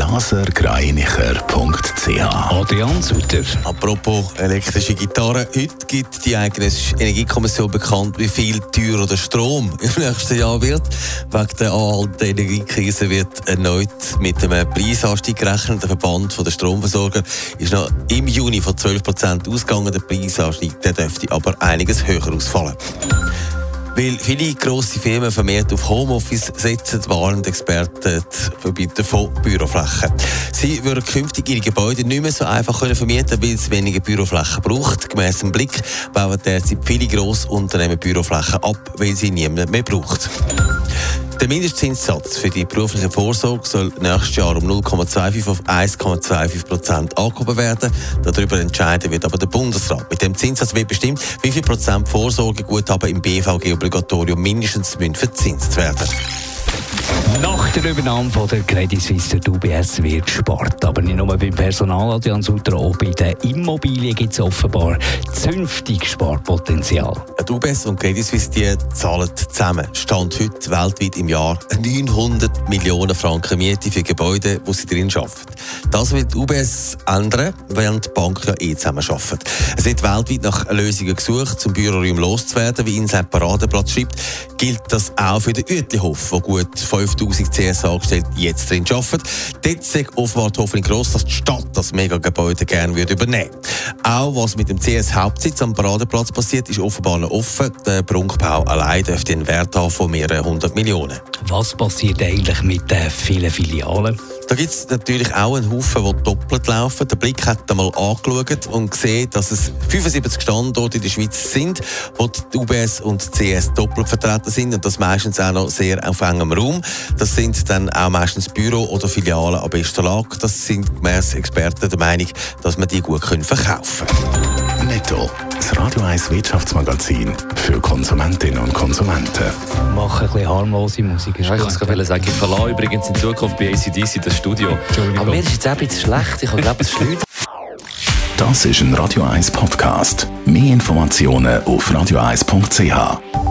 blasergreinicher.ch Adrian Sutter. Apropos elektrische Gitarre, heute gibt die eigene Energiekommission bekannt, wie viel teurer der Strom im nächsten Jahr wird. Wegen der anhaltenden Energiekrise wird erneut mit einem Preisanstieg gerechnet. Der Verband der Stromversorger ist noch im Juni von 12% ausgegangen. Der Preisanstieg der dürfte aber einiges höher ausfallen. Weil viele grosse Firmen vermehrt auf Homeoffice setzen, warnen Experten Verbieter von Büroflächen. Sie würden künftig ihre Gebäude nicht mehr so einfach können vermieten weil es weniger Büroflächen braucht. Gemäss dem Blick bauen derzeit viele Grossunternehmen Büroflächen ab, weil sie niemand mehr braucht. Der Mindestzinssatz für die berufliche Vorsorge soll nächstes Jahr um 0,25 auf 1,25 Prozent angehoben werden. Darüber entscheiden wird aber der Bundesrat. Mit dem Zinssatz wird bestimmt, wie viel Prozent Vorsorgeguthaben im BVG-Obligatorium mindestens verzinst werden. Nach der Übernahme von der Credit Suisse der UBS wird gespart. Aber nicht nur beim Personal, Adrian Sutter, auch bei den Immobilien gibt es offenbar zünftig Sparpotenzial. Die UBS und Credit Suisse die zahlen zusammen, stand heute weltweit im Jahr 900 Millionen Franken Miete für Gebäude, wo sie drin arbeiten. Das wird die UBS ändern, während die Bank ja eh zusammen arbeiten. Es wird weltweit nach Lösungen gesucht, zum Büroraum loszuwerden. Wie Inside Paradeplatz schreibt, gilt das auch für den Uetlihof, wo gut 5000 CS-Angestellte jetzt drin arbeiten. Dort ist offenbar die gross, dass die Stadt das Megagebäude gerne würde übernehmen Auch was mit dem CS-Hauptsitz am Paradeplatz passiert, ist offenbar noch offen. Der Prunkbau allein dürfte einen Wert haben von mehreren hundert Millionen. Was passiert eigentlich mit den vielen Filialen? Da gibt es natürlich auch einen Haufen, die doppelt laufen. Der Blick hat einmal angeschaut und gesehen, dass es 75 Standorte in der Schweiz sind, wo die UBS und die CS doppelt vertreten sind und das meistens auch noch sehr auf engem Raum. Das sind dann auch meistens Büro oder Filialen am besten Lage. Das sind gemäss Experten der Meinung, dass man die gut verkaufen können. Netto, das Radio 1 Wirtschaftsmagazin für Konsumentinnen und Konsumenten. Machen ein bisschen harmlose Musik. Ja, ich kann es sagen, ich verlasse übrigens in Zukunft bei ACDC das Studio. Aber mir ist jetzt auch ein bisschen schlecht. Ich habe glaube es schlecht. Das ist ein Radio 1 Podcast. Mehr Informationen auf radio1.ch.